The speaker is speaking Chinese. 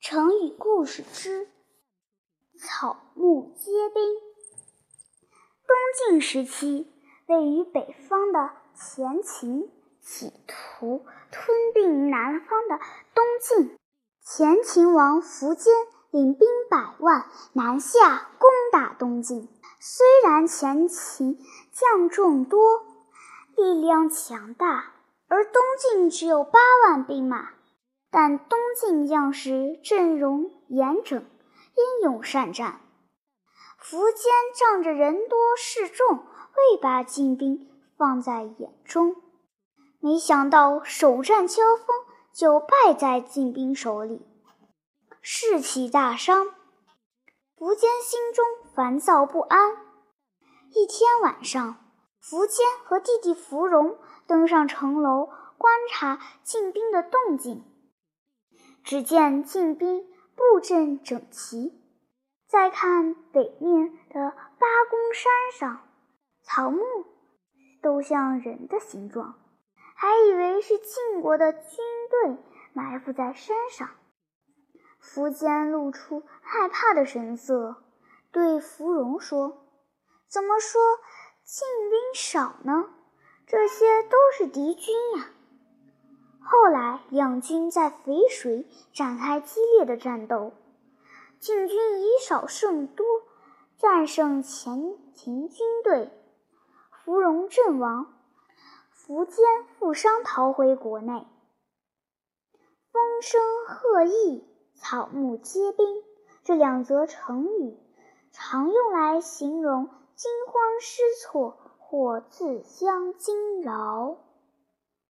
成语故事之草木皆兵。东晋时期，位于北方的前秦企图吞并南方的东晋。前秦王苻坚领兵百万南下攻打东晋。虽然前秦将众多，力量强大，而东晋只有八万兵马。但东晋将士阵容严整，英勇善战。苻坚仗着人多势众，未把晋兵放在眼中。没想到首战交锋就败在晋兵手里，士气大伤。苻坚心中烦躁不安。一天晚上，苻坚和弟弟苻融登上城楼，观察晋兵的动静。只见晋兵布阵整齐，再看北面的八公山上，草木都像人的形状，还以为是晋国的军队埋伏在山上。苻坚露出害怕的神色，对芙蓉说：“怎么说晋兵少呢？这些都是敌军呀。”两军在淝水展开激烈的战斗，晋军以少胜多，战胜前秦军队，芙蓉阵亡，苻坚负伤逃回国内。风声鹤唳，草木皆兵，这两则成语常用来形容惊慌失措或自相惊扰。